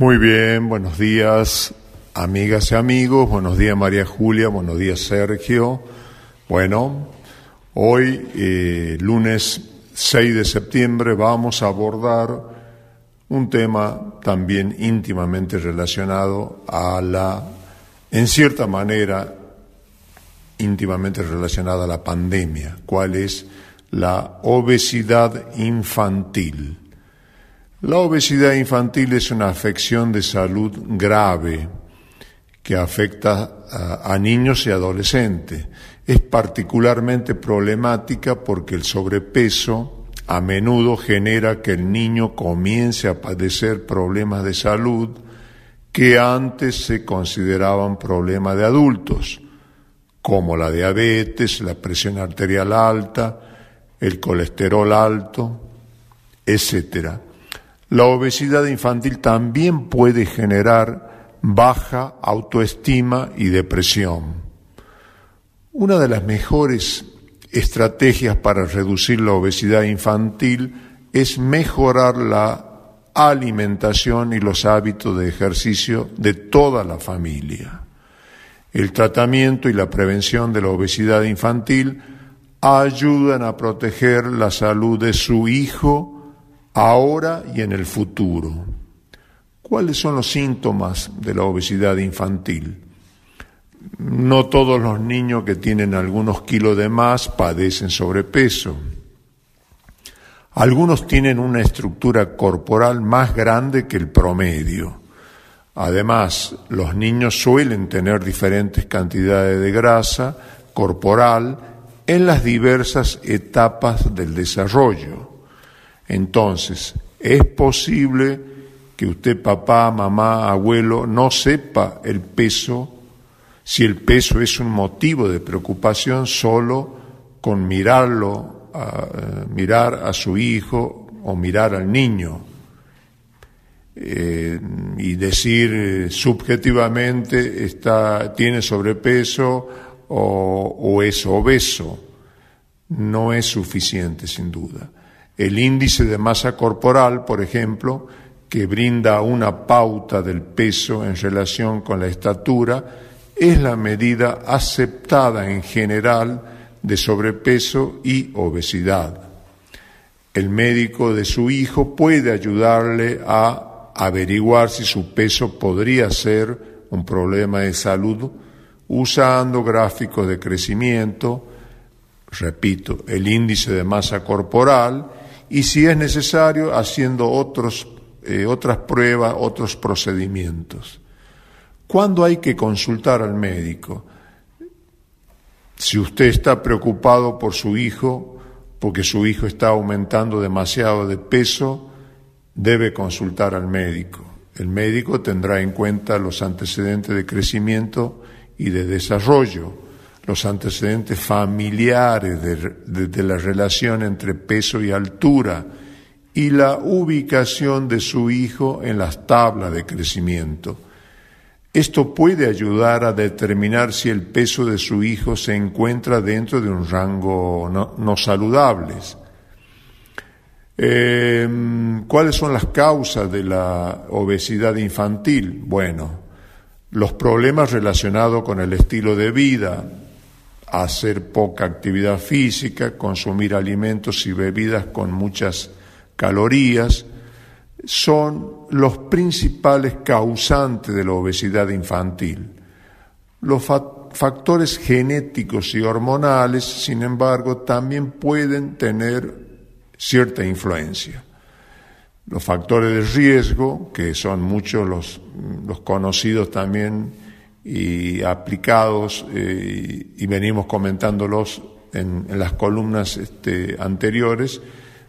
Muy bien, buenos días, amigas y amigos. Buenos días, María Julia. Buenos días, Sergio. Bueno, hoy, eh, lunes 6 de septiembre, vamos a abordar un tema también íntimamente relacionado a la, en cierta manera, íntimamente relacionada a la pandemia, cuál es la obesidad infantil. La obesidad infantil es una afección de salud grave que afecta a, niños y adolescentes. Es particularmente problemática porque el sobrepeso a menudo genera que el niño comience a padecer problemas de salud que antes se consideraban problemas de adultos, como la diabetes, la presión arterial alta, el colesterol alto, etcétera. La obesidad infantil también puede generar baja autoestima y depresión. Una de las mejores estrategias para reducir la obesidad infantil es mejorar la alimentación y los hábitos de ejercicio de toda la familia. El tratamiento y la prevención de la obesidad infantil ayudan a proteger la salud de su hijo, ahora y en el futuro. ¿Cuáles son los síntomas de la obesidad infantil? No todos los niños que tienen algunos kilos de más padecen sobrepeso. Algunos tienen una estructura corporal más grande que el promedio. Además, los niños suelen tener diferentes cantidades de grasa corporal en las diversas etapas del desarrollo. Entonces, es posible que usted, papá, mamá, abuelo, no sepa el peso, si el peso es un motivo de preocupación solo con mirarlo, eh, mirar a su hijo o mirar al niño. Eh, y decir subjetivamente está, tiene sobrepeso o es obeso, no es suficiente sin duda. El índice de masa corporal, por ejemplo, que brinda una pauta del peso en relación con la estatura, es la medida aceptada en general de sobrepeso y obesidad. El médico de su hijo puede ayudarle a averiguar si su peso podría ser un problema de salud usando gráficos de crecimiento, repito, el índice de masa corporal y si es necesario haciendo otros, eh, otras pruebas, otros procedimientos. ¿Cuándo hay que consultar al médico? Si usted está preocupado por su hijo, porque su hijo está aumentando demasiado de peso, debe consultar al médico. El médico tendrá en cuenta los antecedentes de crecimiento y de desarrollo los antecedentes familiares de, la relación entre peso y altura y la ubicación de su hijo en las tablas de crecimiento. Esto puede ayudar a determinar si el peso de su hijo se encuentra dentro de un rango no, saludable. Em, ¿Cuáles son las causas de la obesidad infantil? Bueno, los problemas relacionados con el estilo de vida, hacer poca actividad física, consumir alimentos y bebidas con muchas calorías, son los principales causantes de la obesidad infantil. Los factores genéticos y hormonales, sin embargo, también pueden tener cierta influencia. Los factores de riesgo, que son muchos los, conocidos también y aplicados eh, y venimos comentándolos en, las columnas este, anteriores,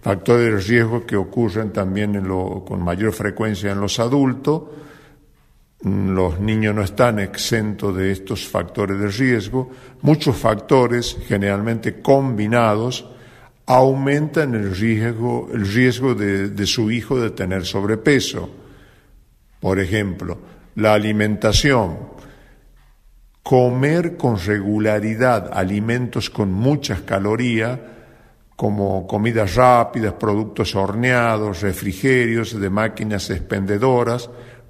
factores de riesgo que ocurren también con mayor frecuencia en los adultos. Los niños no están exentos de estos factores de riesgo. Muchos factores, generalmente combinados, aumentan el riesgo, el riesgo de su hijo de tener sobrepeso. Por ejemplo, la alimentación, comer con regularidad alimentos con muchas calorías, como comidas rápidas, productos horneados, refrigerios de máquinas expendedoras,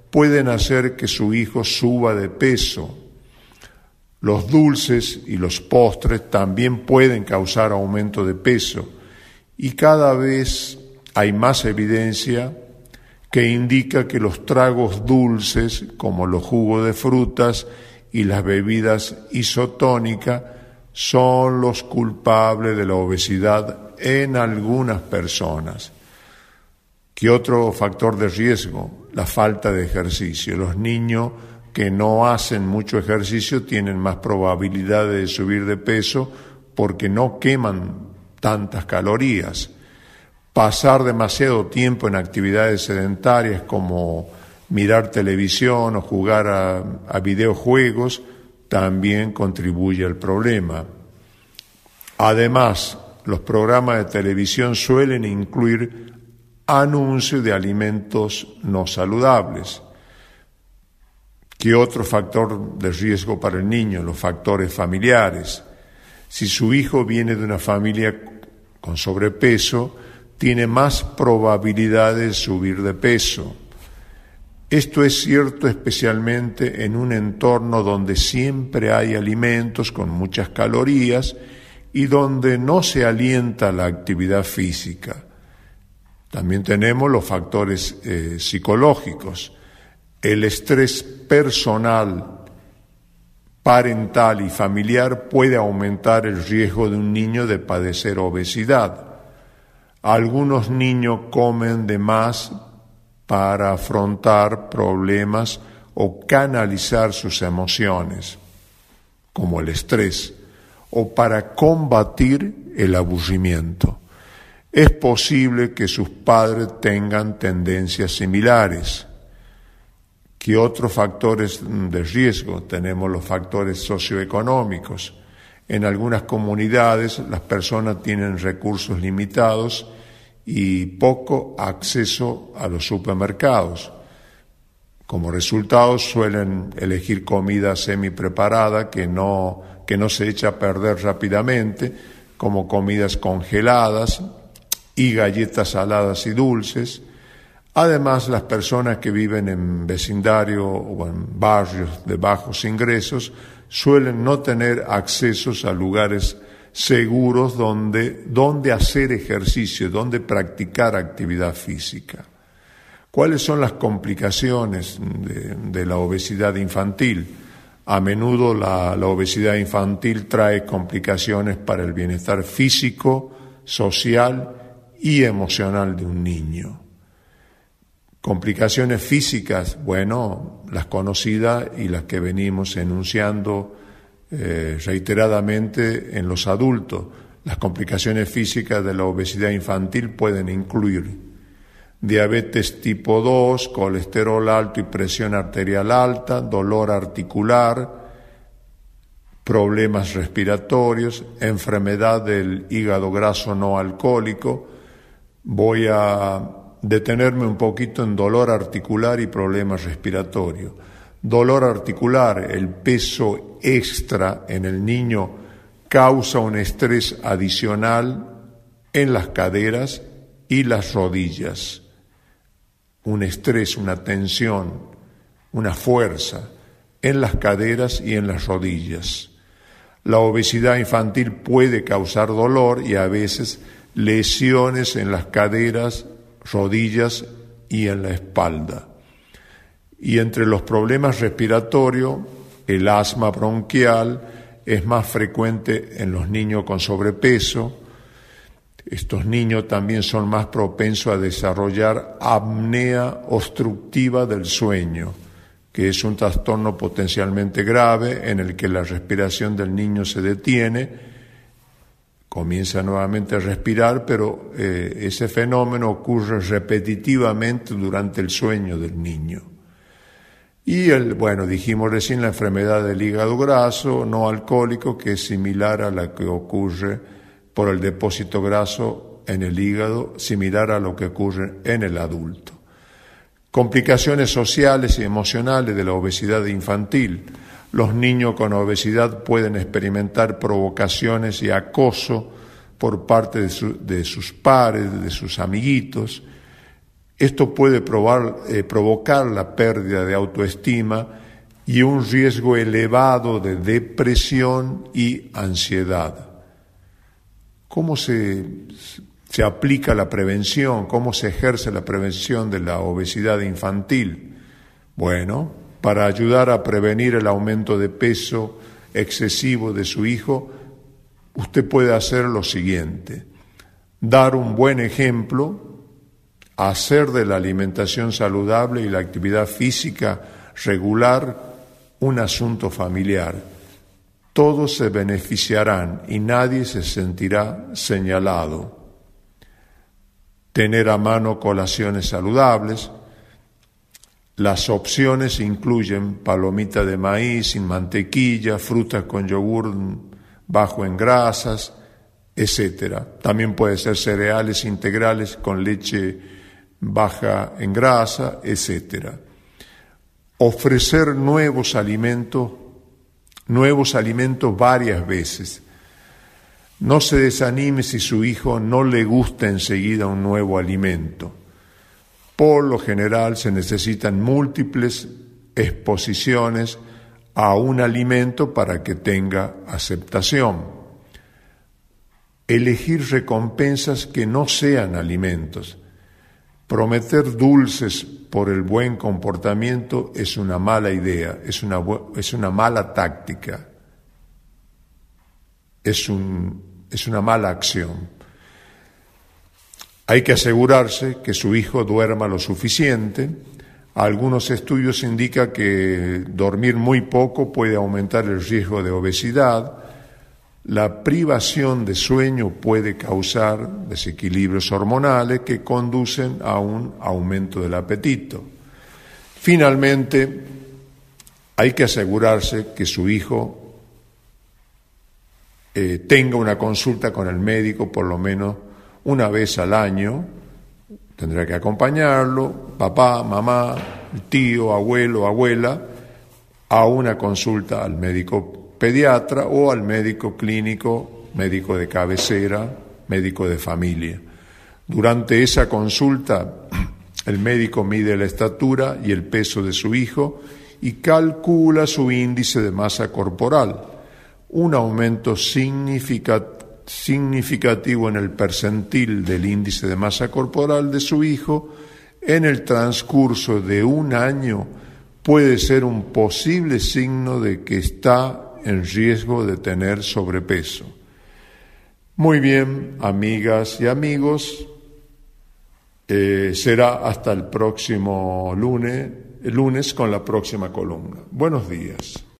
pueden hacer que su hijo suba de peso. Los dulces y los postres también pueden causar aumento de peso y cada vez hay más evidencia que indica que los tragos dulces, como los jugos de frutas y las bebidas isotónicas, son los culpables de la obesidad en algunas personas. ¿Qué otro factor de riesgo? La falta de ejercicio. Los niños que no hacen mucho ejercicio tienen más probabilidad de subir de peso porque no queman tantas calorías. Pasar demasiado tiempo en actividades sedentarias como mirar televisión o jugar a, videojuegos también contribuye al problema. Además, los programas de televisión suelen incluir anuncio de alimentos no saludables. ¿Qué otro factor de riesgo para el niño? Los factores familiares. Si su hijo viene de una familia con sobrepeso, tiene más probabilidades de subir de peso. Esto es cierto especialmente en un entorno donde siempre hay alimentos con muchas calorías y donde no se alienta la actividad física. También tenemos los factores eh, psicológicos. El estrés personal, parental y familiar puede aumentar el riesgo de un niño de padecer obesidad. Algunos niños comen de más para afrontar problemas o canalizar sus emociones, como el estrés, o para combatir el aburrimiento es posible que sus padres tengan tendencias similares. ¿Qué otros factores de riesgo? Tenemos los factores socioeconómicos. En algunas comunidades las personas tienen recursos limitados y poco acceso a los supermercados. Como resultado suelen elegir comida semi preparada que no, que no se echa a perder rápidamente, como comidas congeladas, y galletas saladas y dulces. Además, las personas que viven en vecindario o en barrios de bajos ingresos suelen no tener accesos a lugares seguros donde, donde hacer ejercicio, donde practicar actividad física. ¿Cuáles son las complicaciones de, la obesidad infantil? A menudo la, la obesidad infantil trae complicaciones para el bienestar físico, social y emocional de un niño. Complicaciones físicas, bueno, las conocidas y las que venimos enunciando eh, reiteradamente en los adultos. Las complicaciones físicas de la obesidad infantil pueden incluir diabetes tipo 2, colesterol alto y presión arterial alta, dolor articular, problemas respiratorios, enfermedad del hígado graso no alcohólico, Voy a detenerme un poquito en dolor articular y problemas respiratorios. Dolor articular, el peso extra en el niño causa un estrés adicional en las caderas y las rodillas. Un estrés, una tensión, una fuerza en las caderas y en las rodillas. La obesidad infantil puede causar dolor y a veces lesiones en las caderas, rodillas y en la espalda. Y entre los problemas respiratorios, el asma bronquial es más frecuente en los niños con sobrepeso. Estos niños también son más propensos a desarrollar apnea obstructiva del sueño, que es un trastorno potencialmente grave en el que la respiración del niño se detiene comienza nuevamente a respirar, pero eh, ese fenómeno ocurre repetitivamente durante el sueño del niño. Y el, bueno, dijimos recién la enfermedad del hígado graso no alcohólico, que es similar a la que ocurre por el depósito graso en el hígado, similar a lo que ocurre en el adulto. Complicaciones sociales y emocionales de la obesidad infantil los niños con obesidad pueden experimentar provocaciones y acoso por parte de, sus pares, de sus amiguitos. Esto puede eh, provocar la pérdida de autoestima y un riesgo elevado de depresión y ansiedad. ¿Cómo se, se aplica la prevención? ¿Cómo se ejerce la prevención de la obesidad infantil? Bueno, para ayudar a prevenir el aumento de peso excesivo de su hijo, usted puede hacer lo siguiente, dar un buen ejemplo, hacer de la alimentación saludable y la actividad física regular un asunto familiar. Todos se beneficiarán y nadie se sentirá señalado. Tener a mano colaciones saludables. Las opciones incluyen palomita de maíz sin mantequilla, frutas con yogur bajo en grasas, etc. También puede ser cereales integrales con leche baja en grasa, etcétera ofrecer nuevos alimentos, nuevos alimentos varias veces. No se desanime si su hijo no le gusta enseguida un nuevo alimento. Por lo general se necesitan múltiples exposiciones a un alimento para que tenga aceptación. Elegir recompensas que no sean alimentos. Prometer dulces por el buen comportamiento es una mala idea, es una, es una mala táctica, es, un, es una mala acción. Hay que asegurarse que su hijo duerma lo suficiente. Algunos estudios indican que dormir muy poco puede aumentar el riesgo de obesidad. La privación de sueño puede causar desequilibrios hormonales que conducen a un aumento del apetito. Finalmente, hay que asegurarse que su hijo eh, tenga una consulta con el médico por lo menos una vez al año. Tendrá que acompañarlo, papá, mamá, tío, abuelo, abuela, a una consulta al médico pediatra o al médico clínico, médico de cabecera, médico de familia. Durante esa consulta, el médico mide la estatura y el peso de su hijo y calcula su índice de masa corporal. Un aumento significativo en el percentil del índice de masa corporal de su hijo en el transcurso de un año puede ser un posible signo de que está en riesgo de tener sobrepeso. Muy bien, amigas y amigos, eh, será hasta el próximo lunes, lunes con la próxima columna. Buenos días.